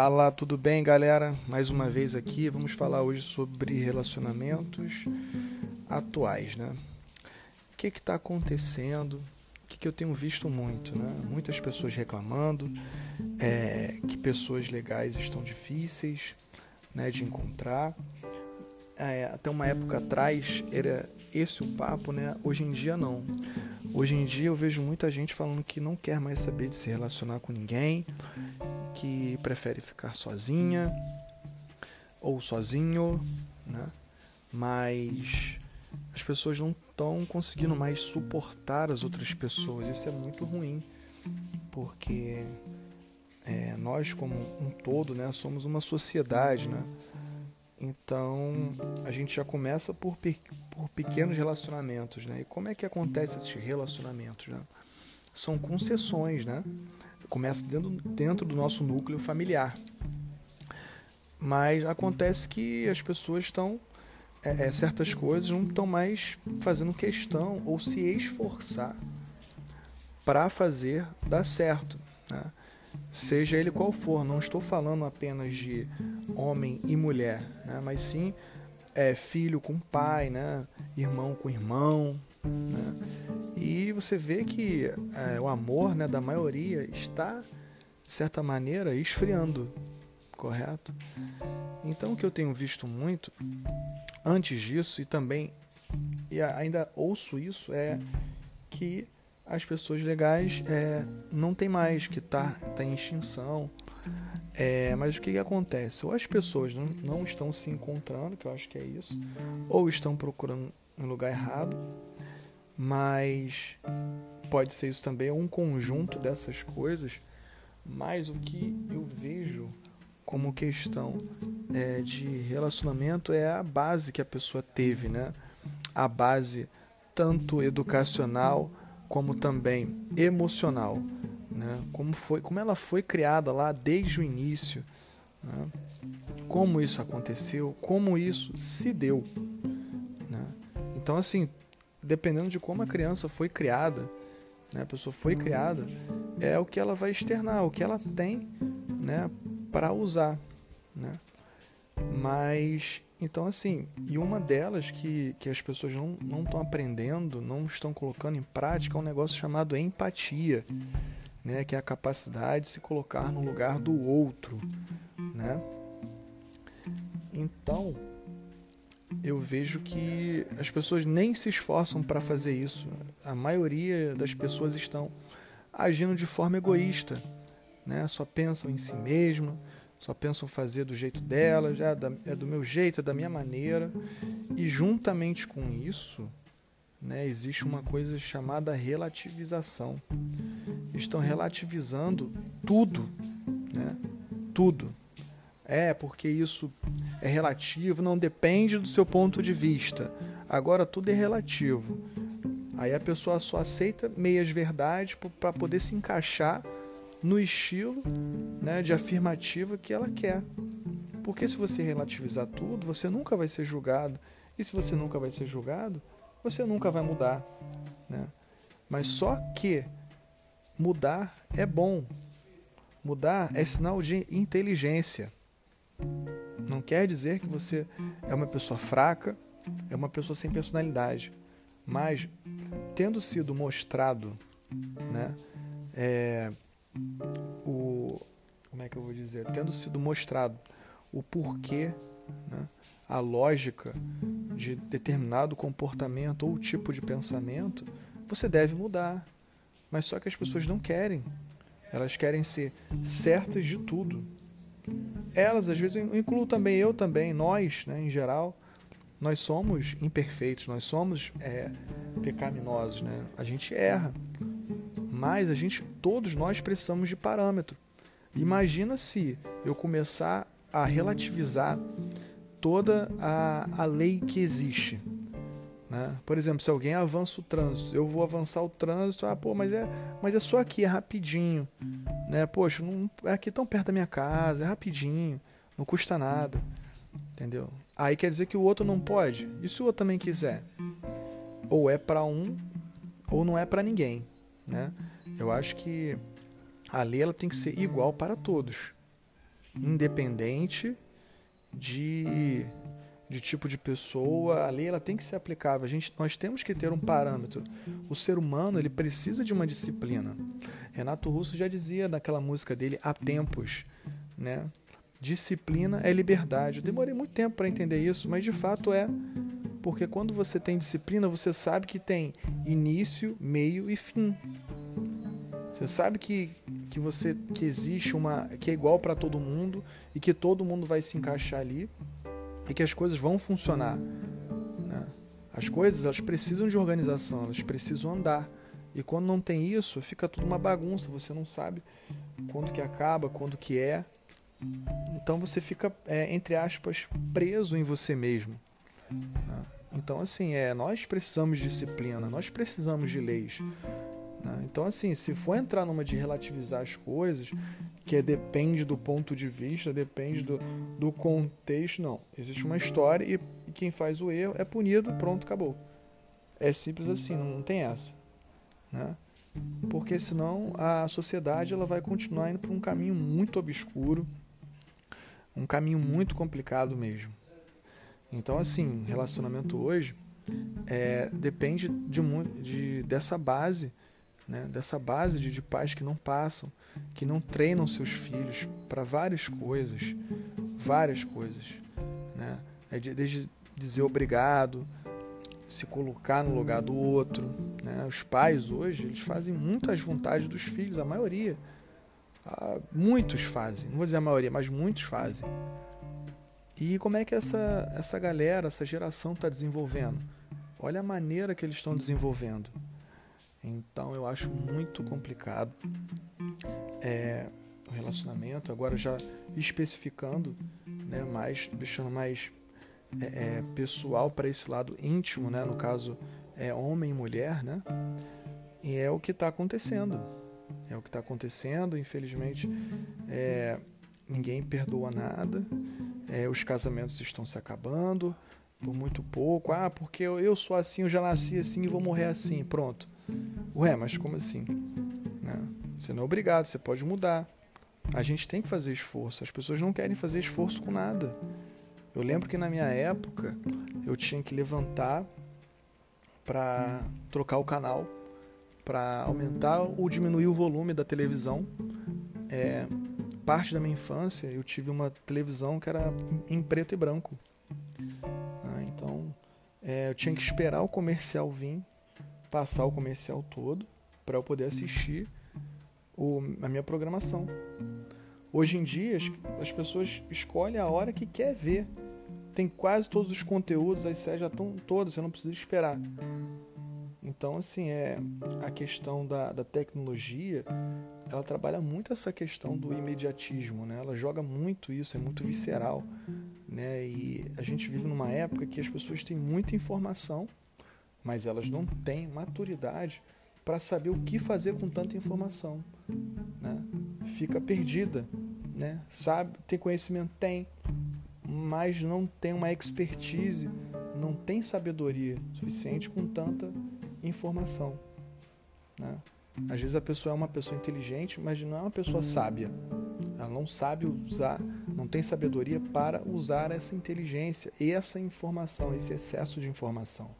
Fala, tudo bem, galera? Mais uma vez aqui, vamos falar hoje sobre relacionamentos atuais, né? O que está acontecendo? O que, que, eu tenho visto muito, né? Muitas pessoas reclamando é, que pessoas legais estão difíceis, né, de encontrar. É, até uma época atrás era esse o papo, né? Hoje em dia não. Hoje em dia eu vejo muita gente falando que não quer mais saber de se relacionar com ninguém, que prefere ficar sozinha ou sozinho, né? Mas as pessoas não estão conseguindo mais suportar as outras pessoas. Isso é muito ruim, porque é, nós como um todo, né, somos uma sociedade, né? Então a gente já começa por, pe por pequenos relacionamentos, né? E como é que acontece esses relacionamentos, né? São concessões, né? Começa dentro, dentro do nosso núcleo familiar. Mas acontece que as pessoas estão é, é, certas coisas não estão mais fazendo questão ou se esforçar para fazer dar certo. Né? seja ele qual for. Não estou falando apenas de homem e mulher, né? mas sim é, filho com pai, né? irmão com irmão. Né? E você vê que é, o amor né, da maioria está, de certa maneira, esfriando, correto? Então, o que eu tenho visto muito antes disso, e também e ainda ouço isso, é que as pessoas legais é, não tem mais, que está tá em extinção. É, mas o que, que, acontece? Ou as pessoas não, não estão se encontrando, que eu acho que é isso, ou estão procurando um lugar errado, mas pode ser isso também, um conjunto dessas coisas. Mas o que eu vejo como questão é, de relacionamento é a base que a pessoa teve, né? A base tanto educacional como também emocional, né? como, foi, como ela foi criada lá desde o início, né? como isso aconteceu, como isso se deu. Né? Então, assim, dependendo de como a criança foi criada, né? a pessoa foi criada, é o que ela vai externar, o que ela tem né? para usar. Né? Mas então, assim, e uma delas que, que as pessoas não estão aprendendo, não estão colocando em prática, é um negócio chamado empatia, né? que é a capacidade de se colocar no lugar do outro. Né? Então, eu vejo que as pessoas nem se esforçam para fazer isso. A maioria das pessoas estão agindo de forma egoísta, né? só pensam em si mesmo só pensam fazer do jeito delas, é, é do meu jeito, é da minha maneira. E juntamente com isso, né, existe uma coisa chamada relativização. Estão relativizando tudo, né? Tudo. É, porque isso é relativo, não depende do seu ponto de vista. Agora tudo é relativo. Aí a pessoa só aceita meias verdades para poder se encaixar no estilo né, de afirmativa que ela quer. Porque se você relativizar tudo, você nunca vai ser julgado. E se você nunca vai ser julgado, você nunca vai mudar. Né? Mas só que mudar é bom. Mudar é sinal de inteligência. Não quer dizer que você é uma pessoa fraca, é uma pessoa sem personalidade. Mas, tendo sido mostrado né, é, o como é que eu vou dizer, tendo sido mostrado o porquê, né, a lógica de determinado comportamento ou tipo de pensamento, você deve mudar. Mas só que as pessoas não querem. Elas querem ser certas de tudo. Elas, às vezes, eu incluo também eu também, nós, né, em geral, nós somos imperfeitos, nós somos é, pecaminosos, né? A gente erra. Mas a gente, todos nós precisamos de parâmetro. Imagina se eu começar a relativizar toda a, a lei que existe. Né? Por exemplo, se alguém avança o trânsito, eu vou avançar o trânsito, ah, pô, mas é, mas é só aqui, é rapidinho. Né? Poxa, não, é aqui tão perto da minha casa, é rapidinho, não custa nada. Entendeu? Aí quer dizer que o outro não pode. E se o outro também quiser? Ou é para um, ou não é para ninguém. Né? Eu acho que a lei ela tem que ser igual para todos. independente de, de tipo de pessoa. A lei ela tem que ser aplicável. A gente, nós temos que ter um parâmetro. O ser humano ele precisa de uma disciplina. Renato Russo já dizia naquela música dele há tempos, né? Disciplina é liberdade. Eu demorei muito tempo para entender isso, mas de fato é. Porque quando você tem disciplina, você sabe que tem início, meio e fim. Você sabe que, que você que existe uma que é igual para todo mundo e que todo mundo vai se encaixar ali e que as coisas vão funcionar. Né? As coisas elas precisam de organização, elas precisam andar. E quando não tem isso, fica tudo uma bagunça. Você não sabe quando que acaba, quando que é. Então você fica, é, entre aspas, preso em você mesmo. Né? Então, assim, é, nós precisamos de disciplina, nós precisamos de leis. Né? Então, assim, se for entrar numa de relativizar as coisas, que é, depende do ponto de vista, depende do, do contexto, não. Existe uma história e, e quem faz o erro é punido, pronto, acabou. É simples assim, não, não tem essa. Né? Porque senão a sociedade ela vai continuar indo por um caminho muito obscuro, um caminho muito complicado mesmo. Então, assim, relacionamento hoje é, depende de, de, dessa base, né? dessa base de, de pais que não passam, que não treinam seus filhos para várias coisas, várias coisas. Né? É de, desde dizer obrigado, se colocar no lugar do outro. Né? Os pais hoje eles fazem muitas vontades dos filhos, a maioria. Ah, muitos fazem, não vou dizer a maioria, mas muitos fazem. E como é que essa, essa galera, essa geração está desenvolvendo? Olha a maneira que eles estão desenvolvendo. Então eu acho muito complicado é, o relacionamento. Agora já especificando, né, mais, deixando mais é, é, pessoal para esse lado íntimo, né, no caso é homem e mulher, né? E é o que está acontecendo. É o que está acontecendo. Infelizmente, é, ninguém perdoa nada é, os casamentos estão se acabando por muito pouco. Ah, porque eu, eu sou assim, eu já nasci assim e vou morrer assim. Pronto. Ué, mas como assim? Né? Você não é obrigado, você pode mudar. A gente tem que fazer esforço. As pessoas não querem fazer esforço com nada. Eu lembro que na minha época eu tinha que levantar para trocar o canal, para aumentar ou diminuir o volume da televisão. É, parte da minha infância eu tive uma televisão que era em preto e branco. Ah, então é, eu tinha que esperar o comercial vir, passar o comercial todo, para eu poder assistir o, a minha programação. Hoje em dia as, as pessoas escolhem a hora que quer ver. Tem quase todos os conteúdos, as séries já estão todas, você não precisa esperar. Então, assim, é a questão da, da tecnologia, ela trabalha muito essa questão do imediatismo, né? Ela joga muito isso, é muito visceral, né? E a gente vive numa época que as pessoas têm muita informação, mas elas não têm maturidade para saber o que fazer com tanta informação, né? Fica perdida, né? Sabe, tem conhecimento, tem, mas não tem uma expertise, não tem sabedoria suficiente com tanta informação. Né? Às vezes a pessoa é uma pessoa inteligente, mas não é uma pessoa sábia. Ela não sabe usar, não tem sabedoria para usar essa inteligência essa informação, esse excesso de informação.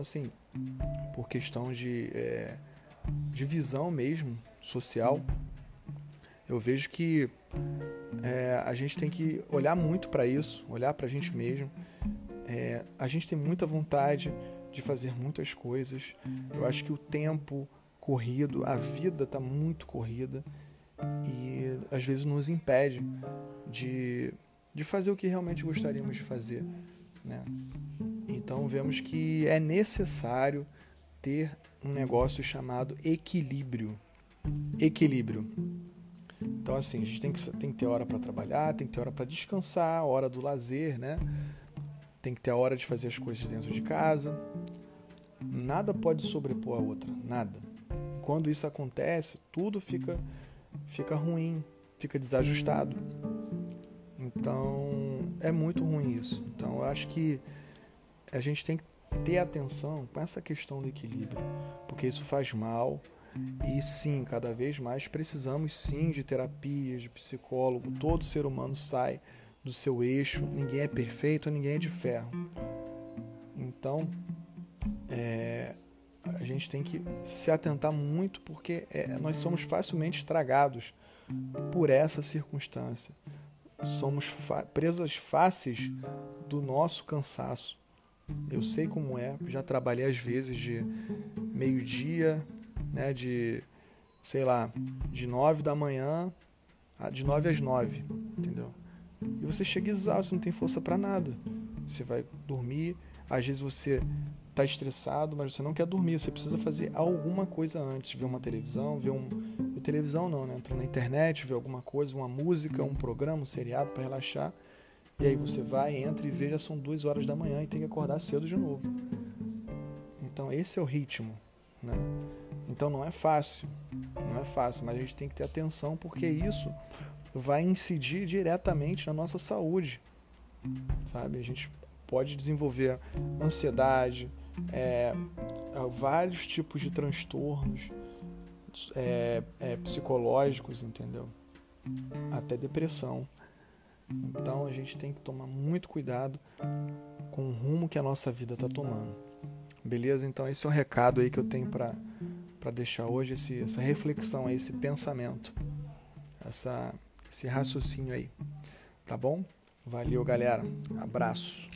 Assim, por questão de, é, de visão mesmo, social, eu vejo que é, a gente tem que olhar muito para isso, olhar para a gente mesmo. É, a gente tem muita vontade de fazer muitas coisas. Eu acho que o tempo corrido, a vida está muito corrida e às vezes nos impede de, de fazer o que realmente gostaríamos de fazer. Né? Então vemos que é necessário ter um negócio chamado equilíbrio. Equilíbrio. Então assim, a gente tem que, tem que ter hora para trabalhar, tem que ter hora para descansar, hora do lazer, né? tem que ter a hora de fazer as coisas dentro de casa. Nada pode sobrepor a outra, nada. Quando isso acontece, tudo fica fica ruim, fica desajustado. Então, é muito ruim isso. Então, eu acho que a gente tem que ter atenção com essa questão do equilíbrio, porque isso faz mal, E sim, cada vez mais precisamos sim de terapias, de psicólogo. Todo ser humano sai do seu eixo. Ninguém é perfeito, ninguém é de ferro. Então, é, a gente tem que se atentar muito porque é, nós somos facilmente estragados por essa circunstância. Somos presas fáceis do nosso cansaço. Eu sei como é, já trabalhei às vezes de meio-dia, né, de sei lá, de nove da manhã, de nove às nove, entendeu? E você chega exausto, não tem força para nada. Você vai dormir, às vezes você está estressado, mas você não quer dormir, você precisa fazer alguma coisa antes, ver uma televisão, ver um televisão não, né? Entrar na internet, ver alguma coisa, uma música, um programa, um seriado para relaxar. E aí você vai, entra e vê, já são duas horas da manhã e tem que acordar cedo de novo. Então esse é o ritmo, né? Então não é fácil, não é fácil, mas a gente tem que ter atenção porque isso vai incidir diretamente na nossa saúde, sabe? A gente pode desenvolver ansiedade, é, vários tipos de transtornos é, é, psicológicos, entendeu? Até depressão. Então a gente tem que tomar muito cuidado com o rumo que a nossa vida está tomando. Beleza? Então esse é o recado aí que eu tenho para para deixar hoje esse, essa reflexão aí, esse pensamento, essa, esse raciocínio aí. Tá bom? Valeu, galera. Abraço.